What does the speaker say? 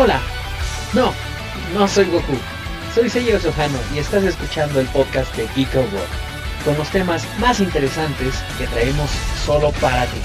Hola. No, no soy Goku. Soy Seiji Sojano y estás escuchando el podcast de Geek World con los temas más interesantes que traemos solo para ti.